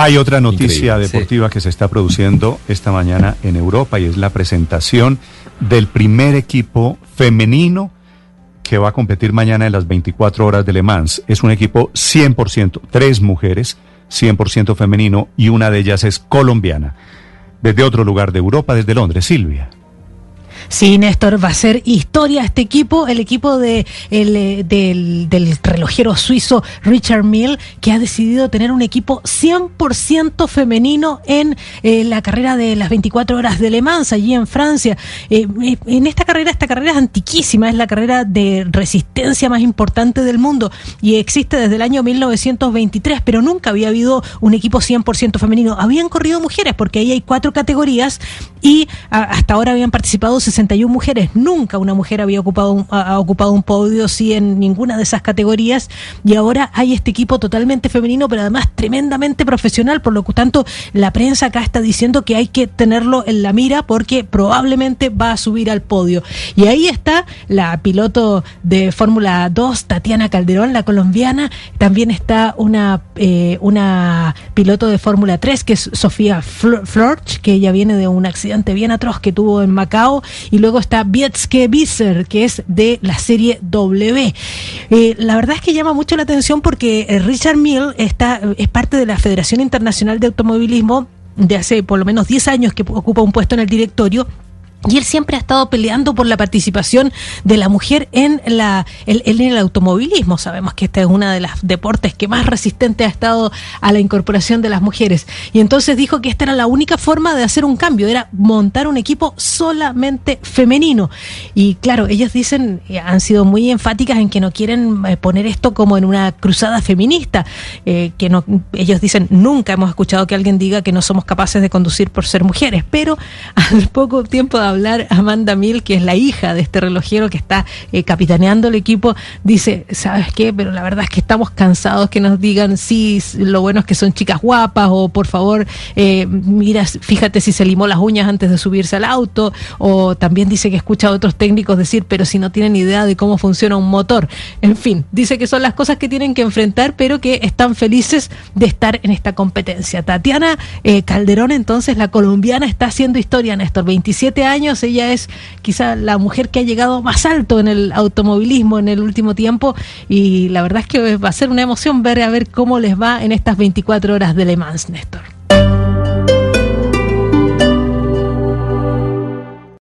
Hay otra noticia deportiva que se está produciendo esta mañana en Europa y es la presentación del primer equipo femenino que va a competir mañana en las 24 horas de Le Mans. Es un equipo 100%, tres mujeres, 100% femenino y una de ellas es colombiana. Desde otro lugar de Europa, desde Londres, Silvia. Sí, Néstor, va a ser historia este equipo, el equipo de, eh, del, relojero suizo Richard Mill, que ha decidido tener un equipo 100% femenino en eh, la carrera de las 24 horas de Le Mans, allí en Francia. Eh, en esta carrera, esta carrera es antiquísima, es la carrera de resistencia más importante del mundo y existe desde el año 1923, pero nunca había habido un equipo 100% femenino. Habían corrido mujeres, porque ahí hay cuatro categorías y hasta ahora habían participado 61 mujeres. Nunca una mujer había ocupado un, ha ocupado un podio, sí, en ninguna de esas categorías. Y ahora hay este equipo totalmente femenino, pero además tremendamente profesional. Por lo tanto, la prensa acá está diciendo que hay que tenerlo en la mira porque probablemente va a subir al podio. Y ahí está la piloto de Fórmula 2, Tatiana Calderón, la colombiana. También está una, eh, una piloto de Fórmula 3, que es Sofía Florch, que ella viene de un accidente bien atroz que tuvo en Macao y luego está Bietske Visser, que es de la serie W. Eh, la verdad es que llama mucho la atención porque eh, Richard Mill está, es parte de la Federación Internacional de Automovilismo de hace por lo menos 10 años que ocupa un puesto en el directorio y él siempre ha estado peleando por la participación de la mujer en, la, en, el automovilismo. Sabemos que este es uno de los deportes que más resistente ha estado a la incorporación de las mujeres. Y entonces dijo que esta era la única forma de hacer un cambio, era montar un equipo solamente femenino. Y claro, ellos dicen, han sido muy enfáticas en que no quieren eh, poner esto como en una cruzada feminista. Eh, que no, ellos dicen, nunca hemos escuchado que alguien diga que no somos capaces de conducir por ser mujeres. Pero al poco tiempo de hablar Amanda Mill, que es la hija de este relojero que está eh, capitaneando el equipo, dice, ¿sabes qué? Pero la verdad es que estamos cansados que nos digan, sí, lo bueno es que son chicas guapas, o por favor, eh, mira, fíjate si se limó las uñas antes de subirse al auto, o también dice que escucha a otros técnicos decir, pero si no tienen idea de cómo funciona un motor. En fin, dice que son las cosas que tienen que enfrentar, pero que están felices de estar en esta competencia. Tatiana eh, Calderón, entonces, la colombiana, está haciendo historia, Néstor, 27 ella es quizá la mujer que ha llegado más alto en el automovilismo en el último tiempo y la verdad es que va a ser una emoción ver a ver cómo les va en estas 24 horas de Le Mans, Néstor.